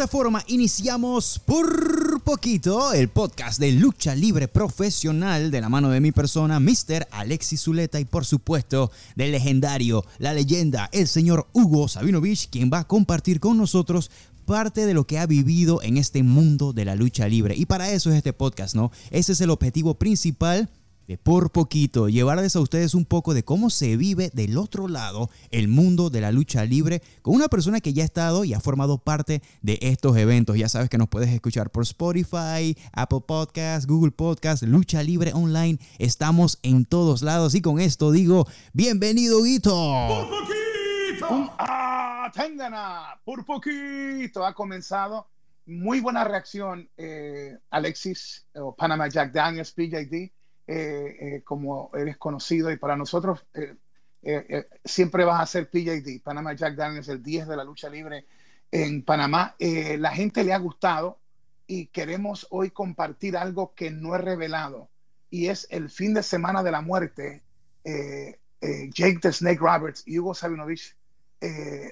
Esta forma iniciamos por poquito el podcast de lucha libre profesional de la mano de mi persona, Mr. Alexis Zuleta y por supuesto del legendario, la leyenda, el señor Hugo Sabinovich, quien va a compartir con nosotros parte de lo que ha vivido en este mundo de la lucha libre. Y para eso es este podcast, ¿no? Ese es el objetivo principal por poquito llevarles a ustedes un poco de cómo se vive del otro lado el mundo de la lucha libre con una persona que ya ha estado y ha formado parte de estos eventos. Ya sabes que nos puedes escuchar por Spotify, Apple Podcasts, Google Podcasts, Lucha Libre Online. Estamos en todos lados y con esto digo, bienvenido Guito. Por poquito. Ah, por poquito ha comenzado. Muy buena reacción, eh, Alexis o Panama Jack Daniels, PJD como eres conocido y para nosotros eh, siempre vas a ser PJD, Panama Jack Daniels, el 10 de la lucha libre en Panamá. la gente le ha gustado y queremos hoy compartir algo que no he revelado y es el fin de semana de la muerte. Jake the Snake Roberts y Hugo Sabinovich,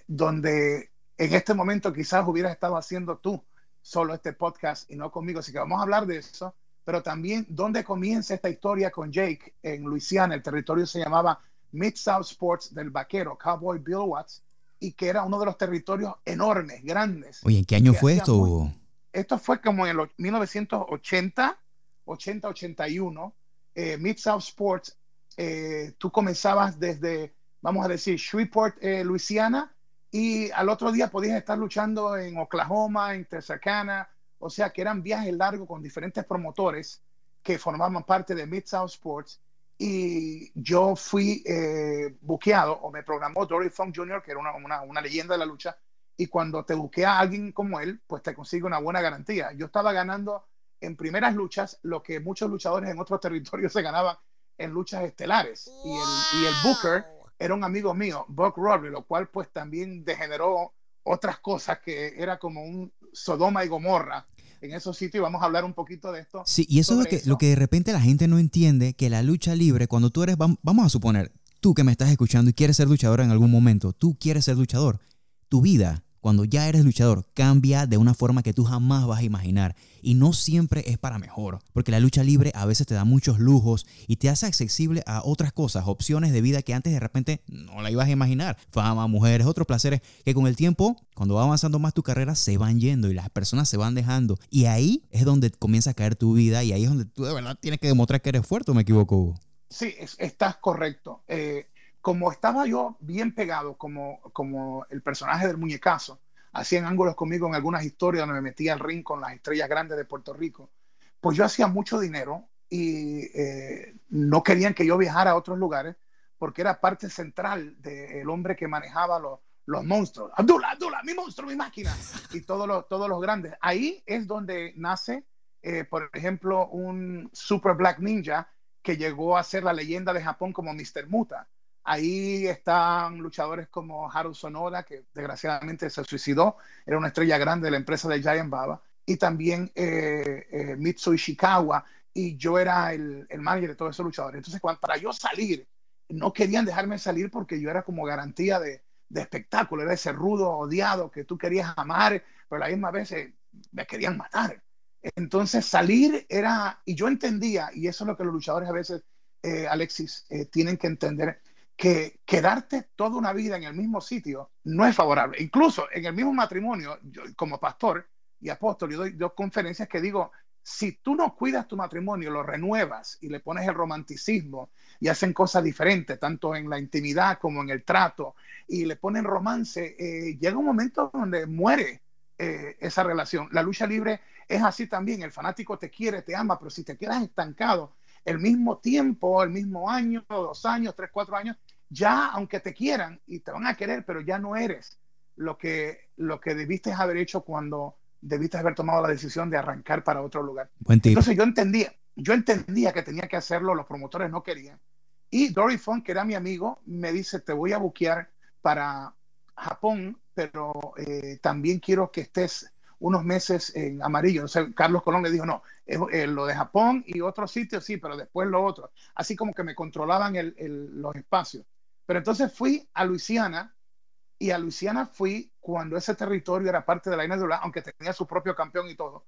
donde en este momento quizás hubieras estado haciendo tú solo este podcast y no conmigo. Así que vamos a hablar de eso pero también dónde comienza esta historia con Jake en Luisiana. El territorio se llamaba Mid-South Sports del vaquero Cowboy Bill Watts y que era uno de los territorios enormes, grandes. Oye, ¿en qué año fue esto? esto fue como en el 1980, 80-81. Eh, Mid-South Sports, eh, tú comenzabas desde, vamos a decir, Shreveport, eh, Luisiana, y al otro día podías estar luchando en Oklahoma, en Texarkana, o sea que eran viajes largos con diferentes promotores que formaban parte de Mid-South Sports. Y yo fui eh, buqueado o me programó Dory Funk Jr., que era una, una, leyenda de la lucha. Y cuando te buquea a alguien como él, pues te consigue una buena garantía. Yo estaba ganando en primeras luchas lo que muchos luchadores en otros territorios se ganaban en luchas estelares. Y, el, y el Booker era un amigo mío, Buck Rory, lo cual pues también degeneró otras cosas que era como un Sodoma y Gomorra en esos sitios. Vamos a hablar un poquito de esto. Sí, y eso es lo que, lo que de repente la gente no entiende, que la lucha libre, cuando tú eres, vamos a suponer, tú que me estás escuchando y quieres ser luchador en algún momento, tú quieres ser luchador, tu vida cuando ya eres luchador, cambia de una forma que tú jamás vas a imaginar. Y no siempre es para mejor, porque la lucha libre a veces te da muchos lujos y te hace accesible a otras cosas, opciones de vida que antes de repente no la ibas a imaginar. Fama, mujeres, otros placeres que con el tiempo, cuando va avanzando más tu carrera, se van yendo y las personas se van dejando. Y ahí es donde comienza a caer tu vida y ahí es donde tú de verdad tienes que demostrar que eres fuerte, ¿o me equivoco? Sí, estás correcto. Eh, como estaba yo bien pegado como, como el personaje del muñecazo, hacían ángulos conmigo en algunas historias donde me metía al ring con las estrellas grandes de Puerto Rico, pues yo hacía mucho dinero y eh, no querían que yo viajara a otros lugares porque era parte central del hombre que manejaba los, los monstruos. Abdullah, Abdullah, mi monstruo, mi máquina. Y todos los, todos los grandes. Ahí es donde nace, eh, por ejemplo, un Super Black Ninja que llegó a ser la leyenda de Japón como Mr. Muta. Ahí están luchadores como Haru Sonoda, que desgraciadamente se suicidó, era una estrella grande de la empresa de Giant Baba, y también eh, eh, Ishikawa, y yo era el, el, manager de todos esos luchadores. Entonces, para yo salir, no querían dejarme salir porque yo era como garantía de, de espectáculo, era ese rudo odiado que tú querías amar, pero a la misma vez eh, me querían matar. Entonces salir era, y yo entendía, y eso es lo que los luchadores a veces, Alexis, tienen que entender, que quedarte toda una vida en el mismo sitio no es favorable. Incluso en el mismo matrimonio, yo, como pastor y apóstol, yo doy dos conferencias que digo, si tú no cuidas tu matrimonio, lo renuevas y le pones el romanticismo y hacen cosas diferentes, tanto en la intimidad como en el trato, y le ponen romance, eh, llega un momento donde muere eh, esa relación. La lucha libre es así también, el fanático te quiere, te ama, pero si te quedas estancado el mismo tiempo, el mismo año, dos años, tres, cuatro años, ya aunque te quieran y te van a querer, pero ya no eres lo que, lo que debiste haber hecho cuando debiste haber tomado la decisión de arrancar para otro lugar. Entonces yo entendía, yo entendía que tenía que hacerlo, los promotores no querían. Y Dory Funk, que era mi amigo, me dice, te voy a buquear para Japón, pero eh, también quiero que estés unos meses en amarillo. Entonces Carlos Colón le dijo, no, eh, lo de Japón y otros sitios sí, pero después lo otro. Así como que me controlaban el, los espacios. Pero entonces fui a Luisiana Y a Luisiana fui cuando ese territorio era parte de la NWA, aunque tenía su propio campeón y todo.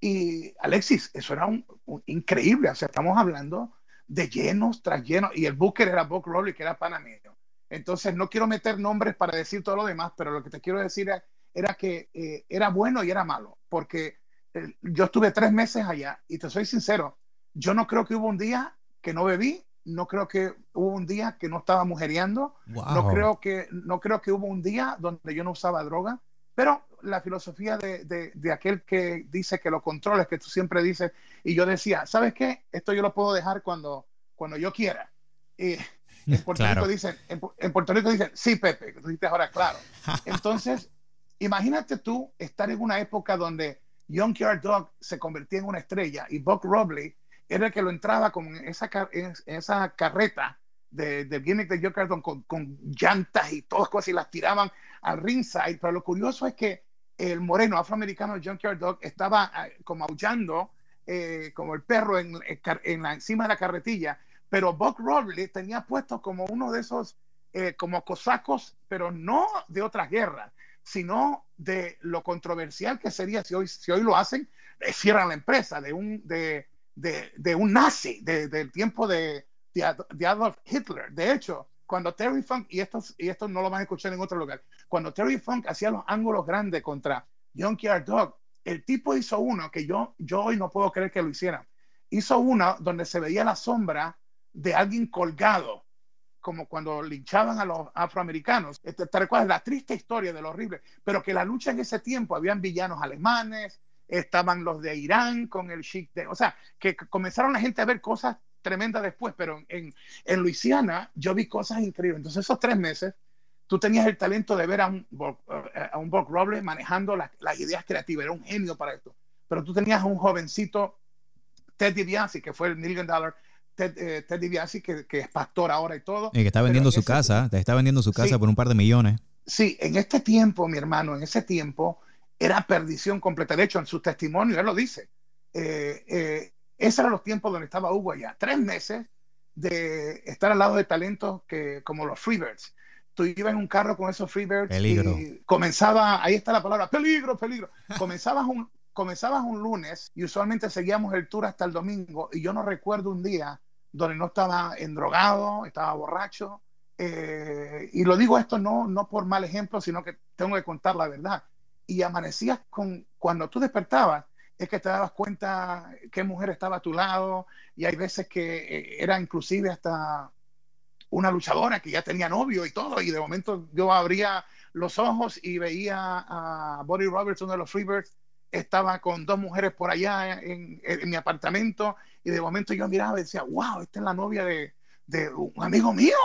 Y Alexis, eso era un, increíble. O sea, estamos hablando de llenos tras llenos. Y el Booker era Buck Rowley, que era panameño. Entonces, no quiero meter nombres para decir todo lo demás, pero lo que te quiero decir era, que eh, era bueno y era malo. Porque eh, yo estuve tres meses allá y te soy sincero, yo no creo que hubo un día que no bebí, no creo que hubo un día que no estaba mujereando, no, creo que, no creo que hubo un día donde yo no usaba droga, pero la filosofía de, de, aquel que dice que lo controles, que tú siempre dices, y yo decía, ¿sabes qué? Esto yo lo puedo dejar cuando, cuando yo quiera. Y en Puerto, Rico dicen, en, Puerto Rico dicen, sí, Pepe, tú dices ahora, claro. Entonces, imagínate tú estar en una época donde Young Yard Dog se convertía en una estrella y Buck Robley era el que lo entraba con esa, esa carreta de, de gimmick de Joe Carton con, con, llantas y todas cosas y las tiraban al ringside. Pero lo curioso es que el moreno afroamericano Junkyard Dog estaba ah, como aullando eh, como el perro en, en, la, encima de la carretilla, pero Buck Robley tenía puesto como uno de esos eh, como cosacos, pero no de otras guerras, sino de lo controversial que sería si hoy, si hoy lo hacen, eh, cierran la empresa de un, de, de, de un nazi del tiempo de, de, Adolf Hitler. De hecho, cuando Terry Funk, y esto, y esto no lo van a escuchar en otro lugar, cuando Terry Funk hacía los ángulos grandes contra Junkyard Dog, el tipo hizo uno que yo, yo hoy no puedo creer que lo hiciera. Hizo uno donde se veía la sombra de alguien colgado, como cuando linchaban a los afroamericanos. Este, te recuerdas la triste historia de lo horrible, pero que la lucha en ese tiempo habían villanos alemanes, estaban los de Irán con el Sheikh de, o sea, que comenzaron la gente a ver cosas tremendas después, pero en, en Luisiana yo vi cosas increíbles. Entonces esos tres meses tú tenías el talento de ver a un, a un Bob Robles manejando las, ideas creativas, era un genio para esto. Pero tú tenías a un jovencito, Ted DiBiase, que fue el Million Dollar, Ted, eh, DiBiase, que, que, es pastor ahora y todo. Y que está vendiendo su casa, te está vendiendo su casa por un par de millones. Sí, en este tiempo, mi hermano, en ese tiempo, era perdición completa. De hecho, en su testimonio, él lo dice. Eh, eh, esos eran los tiempos donde estaba Hugo allá. Tres meses de estar al lado de talentos que, como los Freebirds. Tú ibas en un carro con esos Freebirds y comenzaba, ahí está la palabra, peligro, peligro. Comenzabas un, comenzabas un lunes y usualmente seguíamos el tour hasta el domingo y yo no recuerdo un día donde no estaba endrogado, estaba borracho. Eh, y lo digo esto no, no por mal ejemplo, sino que tengo que contar la verdad y amanecías con, cuando tú despertabas, es que te dabas cuenta qué mujer estaba a tu lado y hay veces que eh, era inclusive hasta una luchadora que ya tenía novio y todo y de momento yo abría los ojos y veía a Buddy Robertson de los Freebirds estaba con dos mujeres por allá en, mi apartamento y de momento yo miraba y decía, wow, esta es la novia de, de un amigo mío.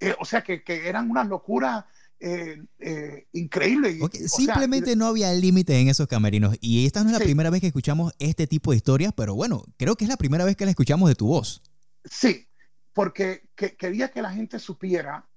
Eh, o sea que, que eran unas locuras eh, eh, increíble. simplemente no había límite en esos camerinos. Y esta no es la primera vez que escuchamos este tipo de historias, pero bueno, creo que es la primera vez que la escuchamos de tu voz. Sí, porque quería que la gente supiera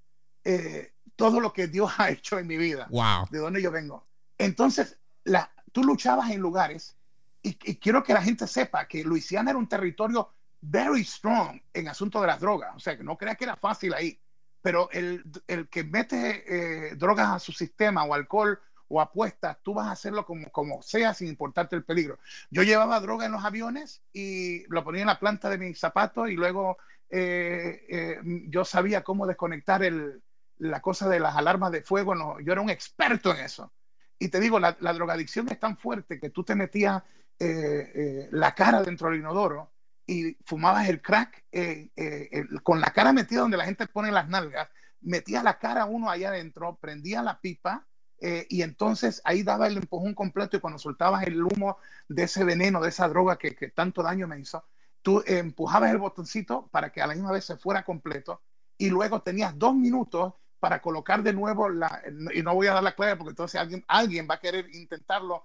eh, todo lo que Dios ha hecho en mi vida, wow. de dónde yo vengo. Entonces, la, tú luchabas en lugares, y, quiero que la gente sepa que Luisiana era un territorio very strong en asunto de las drogas. O sea, que no crea que era fácil ahí pero el, el que mete eh, drogas a su sistema o alcohol o apuestas, tú vas a hacerlo como, como sea sin importarte el peligro. Yo llevaba droga en los aviones y lo ponía en la planta de mis zapatos y luego eh, eh, yo sabía cómo desconectar el, la cosa de las alarmas de fuego. No, yo era un experto en eso. Y te digo, la, la drogadicción es tan fuerte que tú te metías la cara dentro del inodoro y fumabas el crack eh, eh, con la cara metida donde la gente pone las nalgas, metías la cara uno allá adentro, prendía la pipa eh, y entonces ahí daba el empujón completo y cuando soltabas el humo de ese veneno, de esa droga que, tanto daño me hizo, tú empujabas el botoncito para que a la misma vez se fuera completo y luego tenías dos minutos para colocar de nuevo la, y no voy a dar la clave porque entonces alguien, alguien va a querer intentarlo.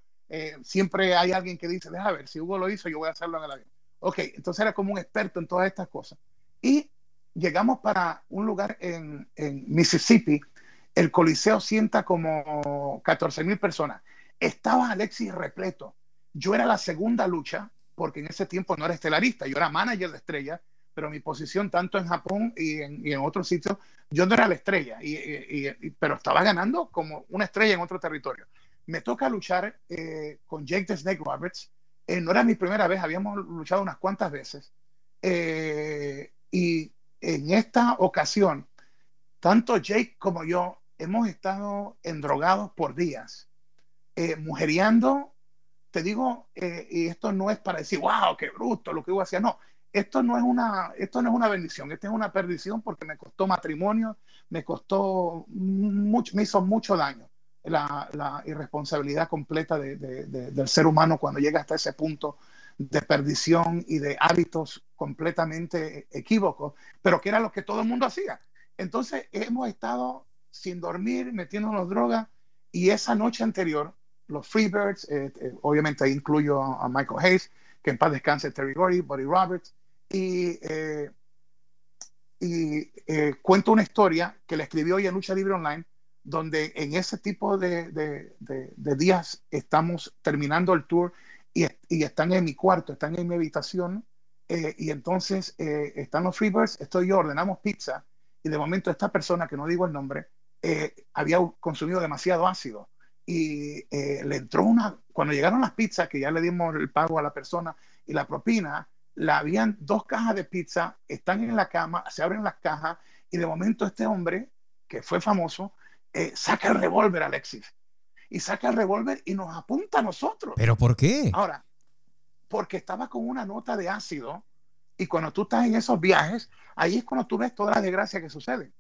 siempre hay alguien que dice, déjame ver, si Hugo lo hizo, yo voy a hacerlo en el avión. Ok, entonces era como un experto en todas estas cosas. Y llegamos para un lugar en, Mississippi, el Coliseo sienta como 14 mil personas. Estaba Alexis repleto. Yo era la segunda lucha, porque en ese tiempo no era estelarista, yo era manager de estrella, pero mi posición tanto en Japón y en, y en otros sitios, yo no era la estrella, y, pero estaba ganando como una estrella en otro territorio. Me toca luchar eh, con Jake the Snake Roberts. Eh, no era mi primera vez, habíamos luchado unas cuantas veces. Eh, y en esta ocasión, tanto Jake como yo hemos estado endrogados por días, mujeriando. Te digo, y esto no es para decir, wow, qué bruto lo que yo hacía, no, esto no es una, esto no es una bendición, esto es una perdición porque me costó matrimonio, me costó mucho, me hizo mucho daño la, irresponsabilidad completa del ser humano cuando llega hasta ese punto de perdición y de hábitos completamente equívocos, pero que era lo que todo el mundo hacía. Entonces hemos estado sin dormir, metiéndonos drogas, y esa noche anterior, los Freebirds, eh, eh, obviamente ahí incluyo a, Michael Hayes, que en paz descanse Terry Gordy, Buddy Roberts, y, eh, y eh, cuento una historia que le escribió hoy en Lucha Libre Online, donde en ese tipo de, de, días estamos terminando el tour y, están en mi cuarto, están en mi habitación, eh, y entonces están los Freebirds, estoy yo, ordenamos pizza, y de momento esta persona, que no digo el nombre, había consumido demasiado ácido y le entró una, cuando llegaron las pizzas, que ya le dimos el pago a la persona y la propina, la habían dos cajas de pizza, están en la cama, se abren las cajas y de momento este hombre, que fue famoso, eh, saca el revólver, Alexis. Y saca el revólver y nos apunta a nosotros. ¿Pero por qué? Ahora, porque estaba con una nota de ácido y cuando tú estás en esos viajes, ahí es cuando tú ves toda la desgracia que sucede.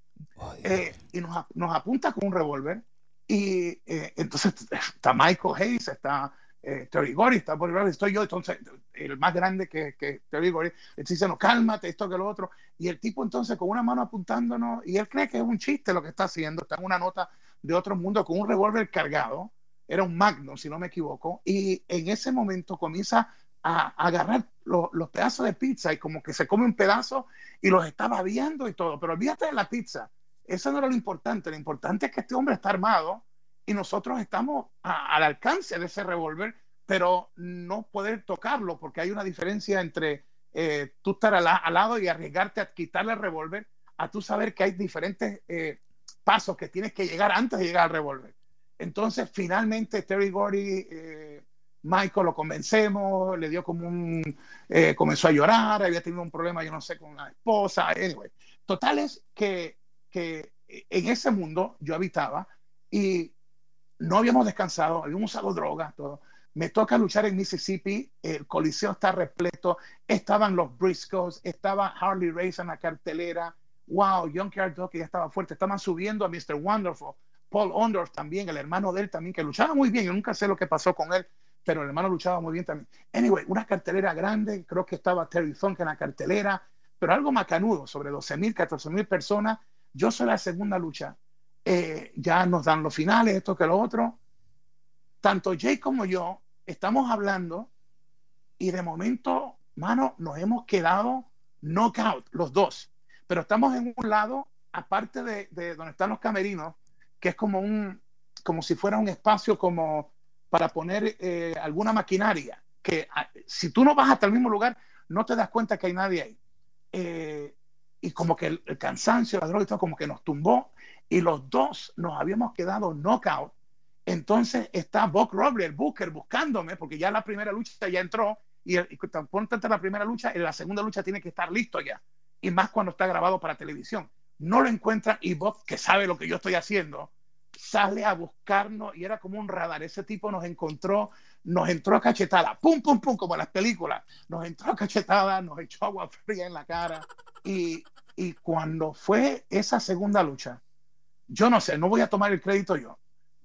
Eh, y nos, nos, apunta con un revólver y eh, entonces está Michael Hayes, está eh, está por el estoy yo, entonces el más grande que, que Terry Gordy, dice, no, cálmate, esto que lo otro, y el tipo entonces con una mano apuntándonos, y él cree que es un chiste lo que está haciendo, está en una nota de otro mundo con un revólver cargado, era un Magnum, si no me equivoco, y en ese momento comienza a, agarrar los pedazos de pizza y como que se come un pedazo y los estaba viendo y todo, pero olvídate de la pizza, eso no era lo importante, lo importante es que este hombre está armado, y nosotros estamos al alcance de ese revólver, pero no poder tocarlo porque hay una diferencia entre eh, tú estar al, lado y arriesgarte a quitarle el revólver a tú saber que hay diferentes eh, pasos que tienes que llegar antes de llegar al revólver. Entonces, finalmente, Terry Gordy, eh, Michael lo convencemos, le dio como un, comenzó a llorar, había tenido un problema, yo no sé, con la esposa, anyway. Total es que, que en ese mundo yo habitaba y no habíamos descansado, habíamos usado drogas, todo. Me toca luchar en Mississippi, el coliseo está repleto, estaban los Briscoes, estaba Harley Race en la cartelera, wow, Young Dog que ya estaba fuerte, estaban subiendo a Mr. Wonderful, Paul Ondorf también, el hermano de él también, que luchaba muy bien, yo nunca sé lo que pasó con él, pero el hermano luchaba muy bien también. Anyway, una cartelera grande, creo que estaba Terry Funk en la cartelera, pero algo macanudo, sobre 12 mil, 14 mil personas. Yo soy la segunda lucha eh, ya nos dan los finales, esto que lo otro. Tanto Jay como yo estamos hablando y de momento, mano, nos hemos quedado knockout, los dos. Pero estamos en un lado, aparte de, donde están los camerinos, que es como un, como si fuera un espacio como para poner eh, alguna maquinaria, que ah, si tú no vas hasta el mismo lugar, no te das cuenta que hay nadie ahí. Eh, y como que el, cansancio, la droga y todo, como que nos tumbó y los dos nos habíamos quedado knockout. Entonces está Buck Robley, el Booker, buscándome, porque ya la primera lucha ya entró, y, y ponte la primera lucha, en la segunda lucha tiene que estar listo ya, y más cuando está grabado para televisión. No lo encuentra y Buck, que sabe lo que yo estoy haciendo, sale a buscarnos y era como un radar. Ese tipo nos encontró, nos entró a cachetada, pum, pum, pum, como en las películas. Nos entró a cachetada, nos echó agua fría en la cara. Y, y cuando fue esa segunda lucha, yo no sé, no voy a tomar el crédito yo,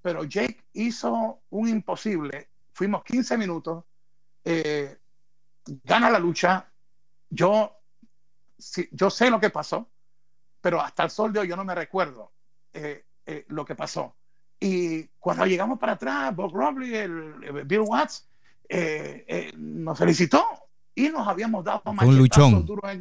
pero Jake hizo un imposible. Fuimos 15 minutos, eh, gana la lucha. Yo, yo sé lo que pasó, pero hasta el sol de hoy yo no me recuerdo eh, eh, lo que pasó. Y cuando llegamos para atrás, Bob Robley, el, Bill Watts, nos felicitó y nos habíamos dado machetazos duros.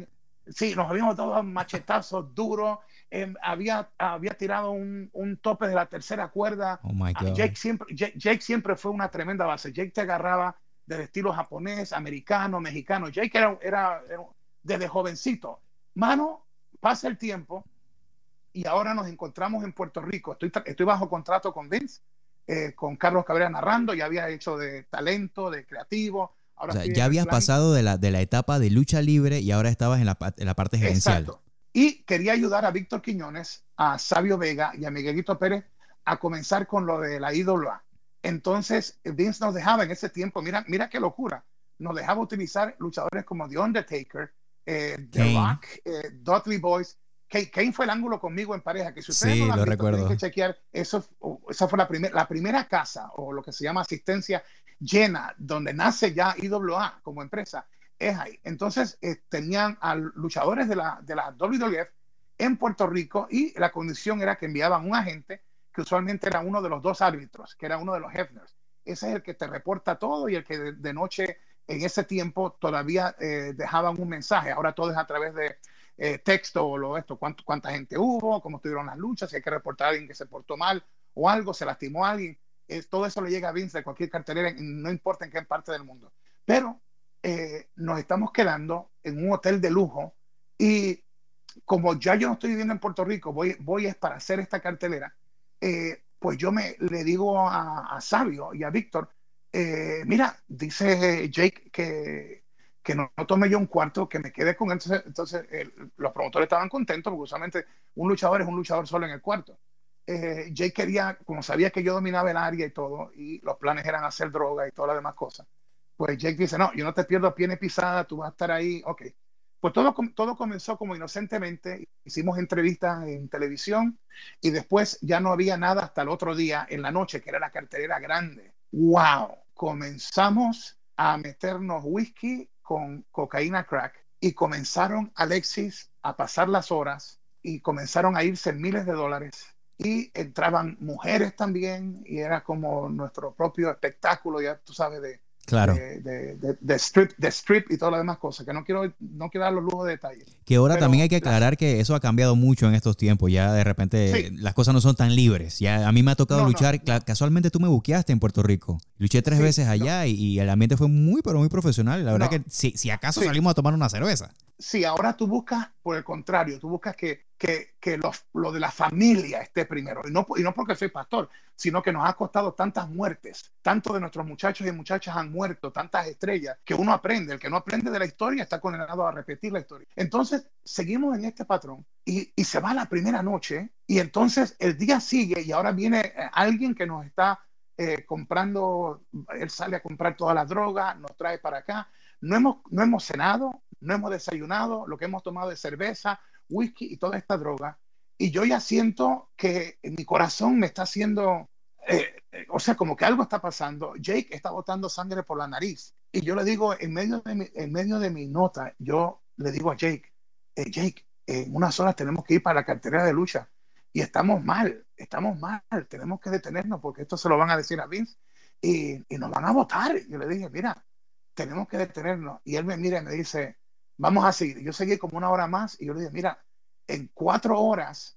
sí, nos habíamos dado machetazos duros Em, había, había tirado un, un, tope de la tercera cuerda. Oh ah, Jake, siempre, Jake, siempre fue una tremenda base. Jake te agarraba del estilo japonés, americano, mexicano. Jake era, era, desde jovencito. Mano, pasa el tiempo y ahora nos encontramos en Puerto Rico. Estoy, estoy bajo contrato con Vince, eh, con Carlos Cabrera narrando, ya había hecho de talento, de creativo. Ahora o sea, ya habías pasado de la, de la etapa de lucha libre y ahora estabas en la, en la parte gerencial. Exacto. Y quería ayudar a Víctor Quiñones, a Sabio Vega y a Miguelito Pérez a comenzar con lo de la IWA. Entonces, Vince nos dejaba en ese tiempo, mira, mira qué locura, nos dejaba utilizar luchadores como The Undertaker, eh, The Rock, eh, Dudley Boys. Kane, fue el ángulo conmigo en pareja, que si ustedes sí, no lo, recuerdo. que chequear, eso, esa fue la, primera la primera casa, o lo que se llama asistencia llena, donde nace ya IWA como empresa, es ahí. Entonces, eh, tenían a luchadores de la, de la WWF en Puerto Rico y la condición era que enviaban un agente que usualmente era uno de los dos árbitros, que era uno de los Hefners. Ese es el que te reporta todo y el que de noche en ese tiempo todavía eh, dejaban un mensaje. Ahora todo es a través de eh, texto o lo esto, cuánto, cuánta gente hubo, cómo estuvieron las luchas, si hay que reportar a alguien que se portó mal o algo, se lastimó a alguien. todo eso le llega a Vince de cualquier cartelera, no importa en qué parte del mundo. Pero eh, nos estamos quedando en un hotel de lujo y como ya yo no estoy viviendo en Puerto Rico, voy, voy es para hacer esta cartelera, pues yo me le digo a, a Sabio y a Víctor, eh, mira, dice Jake que, que no, tome yo un cuarto, que me quede con él. Entonces, los promotores estaban contentos porque usualmente un luchador es un luchador solo en el cuarto. Eh, Jake quería, como sabía que yo dominaba el área y todo, y los planes eran hacer droga y todas las demás cosas, pues Jake dice, no, yo no te pierdo a pie pisada, tú vas a estar ahí, ok. Pues todo, todo comenzó como inocentemente, hicimos entrevistas en televisión y después ya no había nada hasta el otro día, en la noche, que era la cartelera grande. Wow, comenzamos a meternos whisky con cocaína crack y comenzaron Alexis a pasar las horas y comenzaron a irse miles de dólares. Y entraban mujeres también y era como nuestro propio espectáculo, ya tú sabes, de, claro. de, strip, de strip y todas las demás cosas, que no quiero, no quiero dar los lujos de detalle. Que ahora también hay que aclarar que eso ha cambiado mucho en estos tiempos, ya de repente las cosas no son tan libres, ya a mí me ha tocado luchar, casualmente tú me buqueaste en Puerto Rico, luché tres veces allá y, el ambiente fue muy, pero muy profesional, la verdad que si, si acaso salimos a tomar una cerveza. Sí, ahora tú buscas, por el contrario, tú buscas que, que, que lo, de la familia esté primero. Y no, y no porque soy pastor, sino que nos ha costado tantas muertes. Tanto de nuestros muchachos y muchachas han muerto, tantas estrellas, que uno aprende. El que no aprende de la historia está condenado a repetir la historia. Entonces, seguimos en este patrón y, y se va la primera noche y entonces el día sigue y ahora viene eh, alguien que nos está eh, comprando, él sale a comprar toda la droga, nos trae para acá. No hemos, no hemos cenado, no hemos desayunado, lo que hemos tomado es cerveza, whisky y toda esta droga. Y yo ya siento que mi corazón me está haciendo, eh, eh, o sea, como que algo está pasando. Jake está botando sangre por la nariz. Y yo le digo, en medio de mi, en medio de mi nota, yo le digo a Jake, eh, Jake, en unas horas tenemos que ir para la cartera de lucha. Y estamos mal, estamos mal, tenemos que detenernos porque esto se lo van a decir a Vince y, y nos van a votar. Yo le dije, mira, tenemos que detenernos. Y él me mira y me dice, vamos a seguir. Yo seguí como una hora más y yo le dije, mira, en cuatro horas,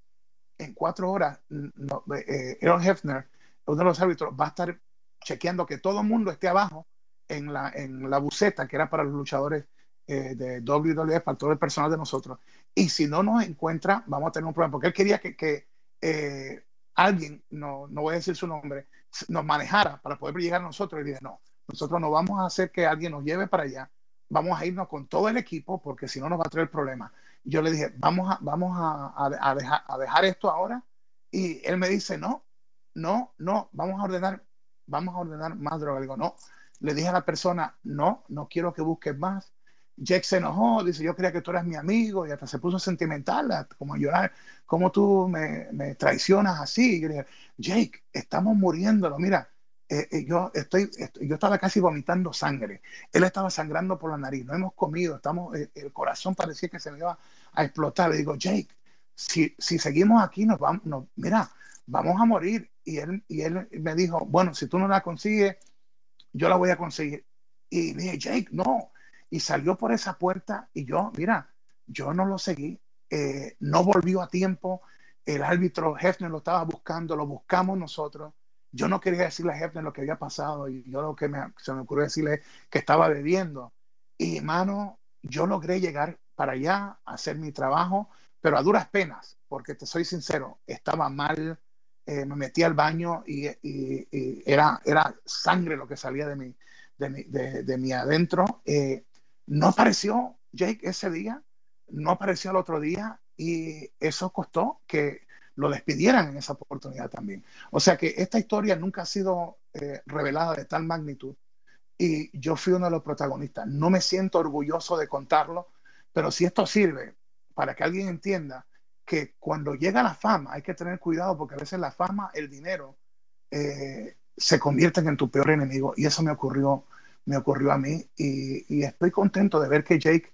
en cuatro horas, no, eh, Aaron Hefner, uno de los árbitros, va a estar chequeando que todo el mundo esté abajo en la, en la buceta que era para los luchadores eh, de WWE, para todo el personal de nosotros. Y si no nos encuentra, vamos a tener un problema, porque él quería que, que eh, alguien, no, no voy a decir su nombre, nos manejara para poder llegar a nosotros. Y dije, no, nosotros no vamos a hacer que alguien nos lleve para allá vamos a irnos con todo el equipo porque si no nos va a traer problemas. Yo le dije, vamos a, vamos a, dejar, a dejar esto ahora. Y él me dice, no, no, no, vamos a ordenar, vamos a ordenar más droga. Le digo, no. Le dije a la persona, no, no quiero que busques más. Jake se enojó, dice, yo creía que tú eras mi amigo y hasta se puso sentimental, como a llorar, ¿cómo tú me, traicionas así? Y le dije, Jake, estamos muriéndolo, mira, eh, eh, yo, estaba casi vomitando sangre. Él estaba sangrando por la nariz. No hemos comido, estamos, eh, el corazón parecía que se me iba a explotar. Le digo, Jake, si, si seguimos aquí, nos vamos, mira, vamos a morir. Y él, y él me dijo, bueno, si tú no la consigues, yo la voy a conseguir. Y dije, Jake, no. Y salió por esa puerta y yo, mira, yo no lo seguí. no volvió a tiempo. El árbitro Hefner lo estaba buscando, lo buscamos nosotros yo no quería decirle a Hefner lo que había pasado y yo lo que me, se me ocurrió decirle que estaba bebiendo. Y hermano, yo logré llegar para allá a hacer mi trabajo, pero a duras penas, porque te soy sincero, estaba mal, eh, me metí al baño y, era, era sangre lo que salía de mi, de mi, adentro. Eh, no apareció Jake ese día, no apareció el otro día y eso costó que lo despidieran en esa oportunidad también. O sea que esta historia nunca ha sido eh, revelada de tal magnitud y yo fui uno de los protagonistas. No me siento orgulloso de contarlo, pero si esto sirve para que alguien entienda que cuando llega la fama hay que tener cuidado porque a veces la fama, el dinero, eh, se convierten en tu peor enemigo y eso me ocurrió, me ocurrió a mí y, estoy contento de ver que Jake,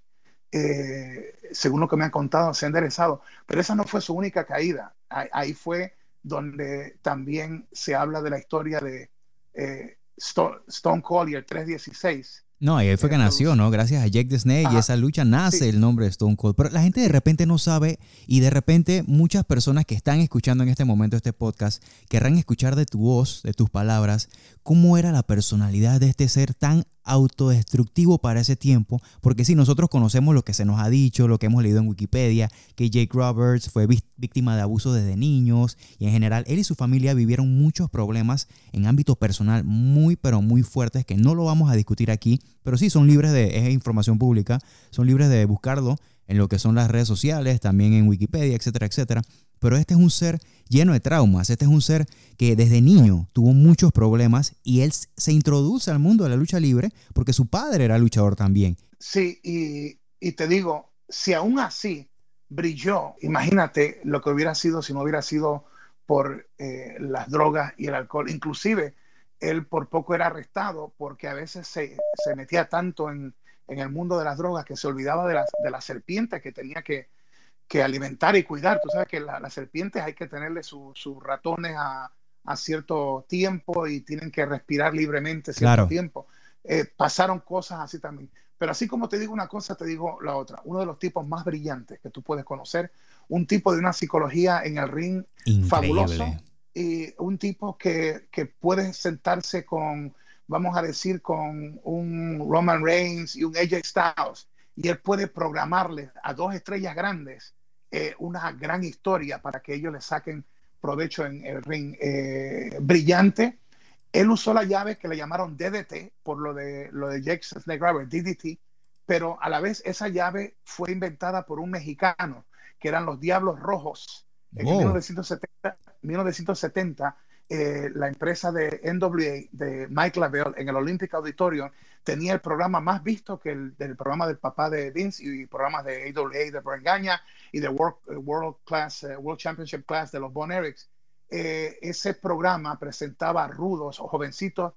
eh, según lo que me han contado, se ha enderezado, pero esa no fue su única caída. Ahí, fue donde también se habla de la historia de eh, Stone, y el 316 no, ahí fue que nació, ¿no? Gracias a Jake the Snake y esa lucha nace el nombre de Stone Cold. Pero la gente de repente no sabe y de repente muchas personas que están escuchando en este momento este podcast querrán escuchar de tu voz, de tus palabras, cómo era la personalidad de este ser tan autodestructivo para ese tiempo, porque si nosotros conocemos lo que se nos ha dicho, lo que hemos leído en Wikipedia, que Jake Roberts fue víctima de abuso desde niños y en general él y su familia vivieron muchos problemas en ámbito personal muy pero muy fuertes que no lo vamos a discutir aquí, pero sí son libres de es información pública, son libres de buscarlo en lo que son las redes sociales, también en Wikipedia, etcétera, etcétera. Pero este es un ser lleno de traumas, este es un ser que desde niño tuvo muchos problemas y él se introduce al mundo de la lucha libre porque su padre era luchador también. Sí, y, te digo, si aún así brilló, imagínate lo que hubiera sido si no hubiera sido por eh, las drogas y el alcohol. Inclusive, él por poco era arrestado porque a veces se, se metía tanto en, en el mundo de las drogas que se olvidaba de las, de las serpientes que tenía que, que, alimentar y cuidar. Tú sabes que las serpientes hay que tenerle sus ratones a, a, cierto tiempo y tienen que respirar libremente cierto tiempo. Eh, pasaron cosas así también. Pero así como te digo una cosa, te digo la otra. Uno de los tipos más brillantes que tú puedes conocer, un tipo de una psicología en el ring fabuloso y un tipo que, que puede sentarse con vamos a decir, con un Roman Reigns y un AJ Styles, y él puede programarle a dos estrellas grandes eh, una gran historia para que ellos le saquen provecho en el ring eh, brillante. Él usó la llave que le llamaron DDT por lo de, lo de Jake Snake DDT, pero a la vez esa llave fue inventada por un mexicano, que eran los Diablos Rojos. En 1970, 1970 eh, la empresa de NWA de Mike Lavelle en el Olympic Auditorium tenía el programa más visto que el del programa del papá de Vince y programas de AWA de Gaña y de World, eh, World Class, eh, World Championship Class de los Bon Erics. ese programa presentaba rudos o jovencitos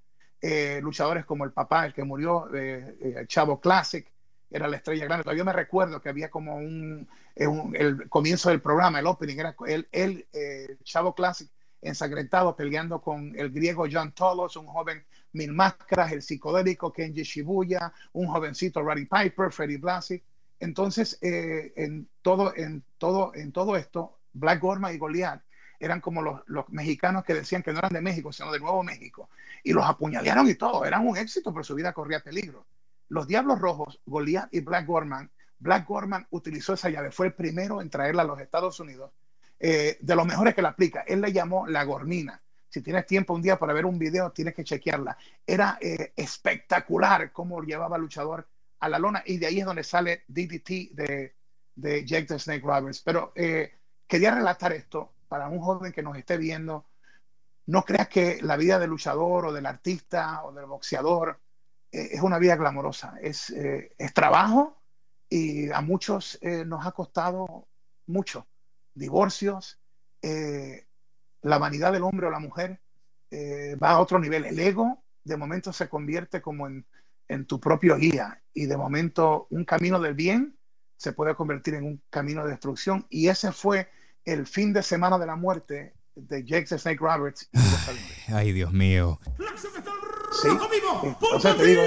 luchadores como el papá, el que murió, el Chavo Classic, era la estrella grande. Todavía me recuerdo que había como un, el comienzo del programa, el opening, era el, el Chavo Classic ensangrentado peleando con el griego John Tolos, un joven mil máscaras, el psicodélico Kenji Shibuya, un jovencito Roddy Piper, Freddy Blasi. Entonces, eh, en, todo, en, todo, en todo esto, Black Gorma y Goliath eran como los, los, mexicanos que decían que no eran de México, sino de Nuevo México. Y los apuñalearon y todo, eran un éxito, pero su vida corría peligro. Los Diablos Rojos, Goliath y Black Gorman, Black Gorman utilizó esa llave, fue el primero en traerla a los Estados Unidos eh, de los mejores que la aplica. Él le llamó la gormina. Si tienes tiempo un día para ver un video, tienes que chequearla. Era eh, espectacular cómo llevaba luchador a la lona y de ahí es donde sale DDT de, de Jake the Snake Roberts. Pero eh, quería relatar esto para un joven que nos esté viendo. No creas que la vida del luchador o del artista o del boxeador es una vida glamorosa. Es, es trabajo y a muchos nos ha costado mucho divorcios, eh, la vanidad del hombre o la mujer eh, va a otro nivel. El ego de momento se convierte como en, tu propio guía y de momento un camino del bien se puede convertir en un camino de destrucción y ese fue el fin de semana de la muerte de Jake Snake Roberts. Ay, Dios mío. Sí, eh, te digo,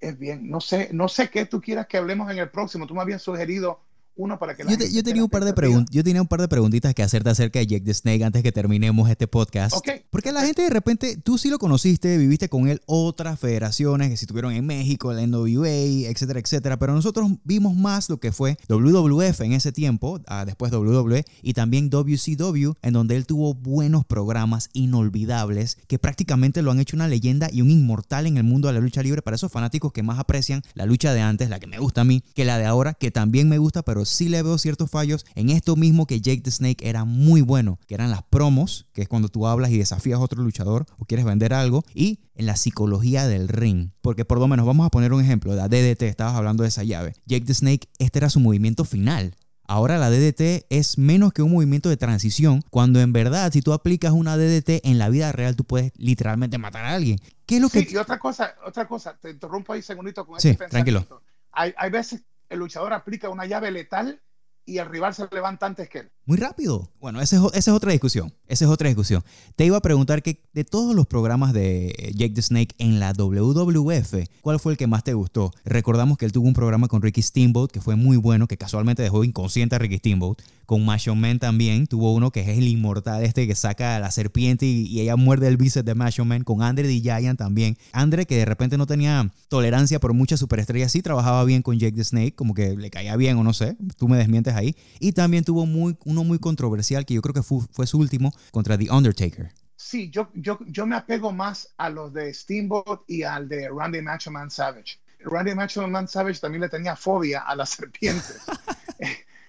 es, bien. No sé, no sé qué tú quieras que hablemos en el próximo. Tú me habías sugerido uno para que la yo, gente yo tenía un par de yo tenía un par de preguntitas que hacerte acerca de Jake the Snake antes que terminemos este podcast. Ok. Porque la gente de repente, tú sí lo conociste, viviste con él otras federaciones que si estuvieron en México, la NWA, etcétera, etcétera. Pero nosotros vimos más lo que fue WWF en ese tiempo, ah, después WWE, y también WCW, en donde él tuvo buenos programas inolvidables que prácticamente lo han hecho una leyenda y un inmortal en el mundo de la lucha libre para esos fanáticos que más aprecian la lucha de antes, la que me gusta a mí, que la de ahora, que también me gusta, pero sí le veo ciertos fallos en esto mismo que Jake the Snake era muy bueno, que eran las promos, que es cuando tú hablas y desafías a otro luchador o quieres vender algo, y en la psicología del ring. Porque por lo menos vamos a poner un ejemplo, la DDT, estabas hablando de esa llave. Jake the Snake, este era su movimiento final. Ahora la DDT es menos que un movimiento de transición, cuando en verdad si tú aplicas una DDT en la vida real tú puedes literalmente matar a alguien. ¿Qué es lo Sí, que y otra cosa, otra cosa, te interrumpo ahí un segundito con Sí, este tranquilo. Hay, hay veces el luchador aplica una llave letal y el rival se levanta antes que él. Muy rápido. Bueno, esa es, es otra discusión. Esa es otra discusión. Te iba a preguntar que de todos los programas de Jake the Snake en la WWF, ¿cuál fue el que más te gustó? Recordamos que él tuvo un programa con Ricky Steamboat que fue muy bueno, que casualmente dejó inconsciente a Ricky Steamboat. Con Macho Man también tuvo uno que es el inmortal este que saca a la serpiente y, y ella muerde el bíceps de Macho Man. Con Andre the Giant también. Andre que de repente no tenía tolerancia por muchas superestrellas, sí trabajaba bien con Jake the Snake, como que le caía bien o no sé. Tú me desmientes ahí. Y también tuvo muy, uno muy controversial que yo creo que fue, fue su último contra The Undertaker. Sí, yo, yo, yo me apego más a los de Steamboat y al de Randy Macho Man Savage. Randy Macho Man Savage también le tenía fobia a las serpientes.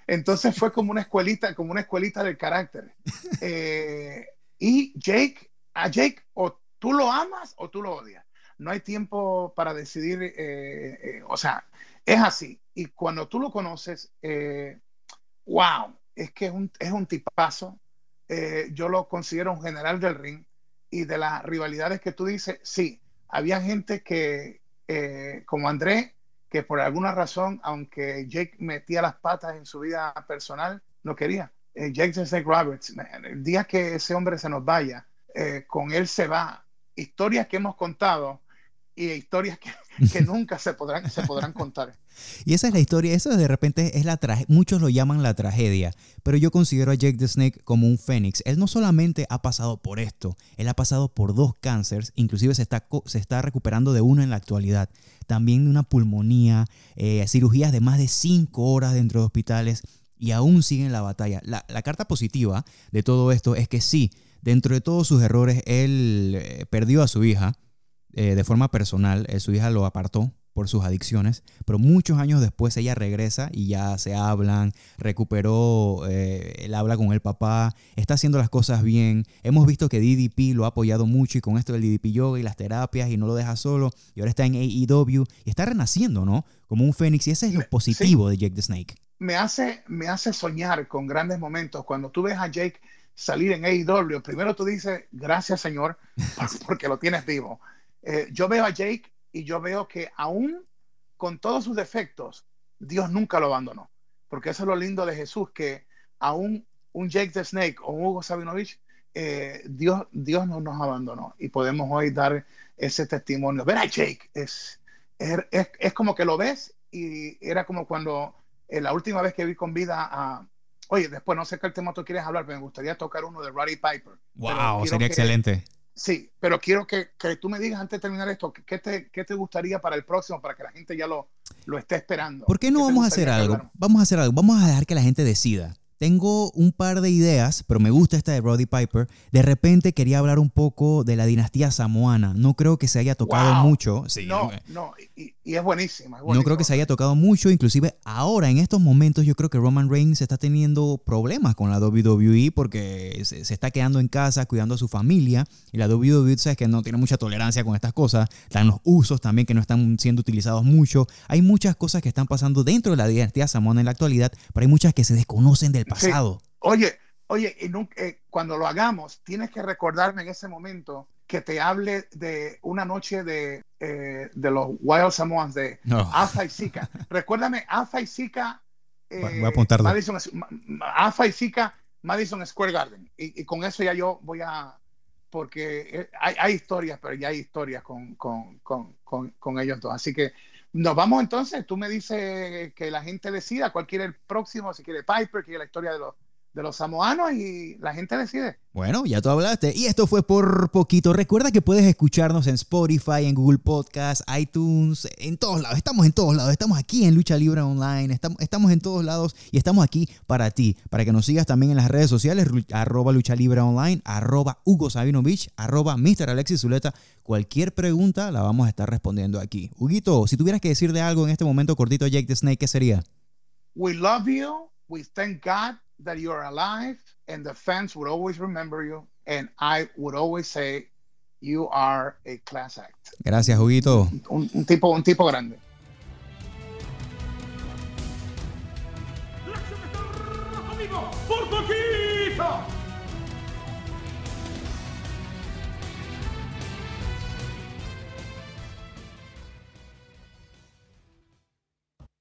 Entonces fue como una escuelita, como una escuelita del carácter. Eh, y Jake, a Jake o tú lo amas o tú lo odias. No hay tiempo para decidir, eh, eh, o sea, es así. Y cuando tú lo conoces, wow, es que es un, es un tipazo. Yo lo considero un general del ring. Y de las rivalidades que tú dices, sí, había gente que, como André, que por alguna razón, aunque Jake metía las patas en su vida personal, no quería. Eh, Jake Roberts, man, el día que ese hombre se nos vaya, eh, con él se va. Historias que hemos contado y historias que, que nunca se podrán, se podrán contar. Y esa es la historia, eso de repente es la tragedia, muchos lo llaman la tragedia, pero yo considero a Jake the Snake como un fénix. Él no solamente ha pasado por esto, él ha pasado por dos cánceres, inclusive se está, se está recuperando de uno en la actualidad, también de una pulmonía, eh, cirugías de más de cinco horas dentro de hospitales y aún sigue en la batalla. La, la carta positiva de todo esto es que sí, dentro de todos sus errores, él eh, perdió a su hija eh, de forma personal, eh, su hija lo apartó por sus adicciones, pero muchos años después ella regresa y ya se hablan, recuperó, eh, él habla con el papá, está haciendo las cosas bien. Hemos visto que DDP lo ha apoyado mucho y con esto del DDP Yoga y las terapias y no lo deja solo y ahora está en AEW y está renaciendo, ¿no? Como un fénix y ese es lo Sí. positivo de Jake the Snake. me hace, me hace soñar con grandes momentos. Cuando tú ves a Jake salir en AEW, primero tú dices, gracias Señor, porque lo tienes vivo. Eh, yo veo a Jake y yo veo que aún con todos sus defectos, Dios nunca lo abandonó. Porque eso es lo lindo de Jesús, que aún un Jake the Snake o un Hugo Sabinovich, eh, Dios, Dios no nos abandonó. Y podemos hoy dar ese testimonio. Ver a Jake es, es, es, como que lo ves y era como cuando eh, la última vez que vi con vida a... Oye, después no sé qué tema tú quieres hablar, pero me gustaría tocar uno de Roddy Piper. Wow, sería que- excelente. Sí, pero quiero que, que tú me digas antes de terminar esto, ¿qué te, qué te gustaría para el próximo, para que la gente ya lo, lo esté esperando? ¿Por qué no vamos a hacer algo? Vamos a hacer algo. Vamos a dejar que la gente decida. Tengo un par de ideas, pero me gusta esta de Roddy Piper. De repente quería hablar un poco de la dinastía samoana. No creo que se haya tocado Wow. mucho. Sí, no, eh, no, y, y es buenísima. es no creo que se haya tocado mucho. Inclusive ahora, en estos momentos, yo creo que Roman Reigns está teniendo problemas con la WWE porque se, se está quedando en casa cuidando a su familia. Y la WWE, sabes que no tiene mucha tolerancia con estas cosas. Están los usos también que no están siendo utilizados mucho. Hay muchas cosas que están pasando dentro de la dinastía samoana en la actualidad, pero hay muchas que se desconocen del pasado. Oye, oye, y nunca- eh, cuando lo hagamos, tienes que recordarme en ese momento que te hable de una noche de, eh, de los Wild Samoans de No. Alpha y Zika. Recuérdame, Alpha y Zika. eh, Voy a apuntarlo. Madison, Ma- Ma- Alpha y Zika, Madison Square Garden. Y, y con eso ya yo voy a. Porque eh, hay, hay historias, pero ya hay historias con, con, con, con, con ellos dos. Así que Nos vamos entonces, tú me dices que la gente decida cuál quiere el próximo, si quiere Piper, quiere la historia de los, de los samoanos y la gente decide. Bueno, ya tú hablaste. Y esto fue por poquito. Recuerda que puedes escucharnos en Spotify, en Google Podcast, iTunes, en todos lados. Estamos en todos lados. Estamos aquí en Lucha Libre Online. Estamos, estamos en todos lados y estamos aquí para ti. Para que nos sigas también en las redes sociales, arroba Lucha Libre Online, arroba Hugo Sabinovich, arroba Mr. Alexis Zuleta. Cualquier pregunta la vamos a estar respondiendo aquí. Huguito, si tuvieras que decir de algo en este momento cortito, Jake the Snake, ¿qué sería? We love you. We thank God that you're alive and the fans would always remember you. And I would always say, you are a class act. Gracias, Huguito. Un, un tipo, un tipo grande.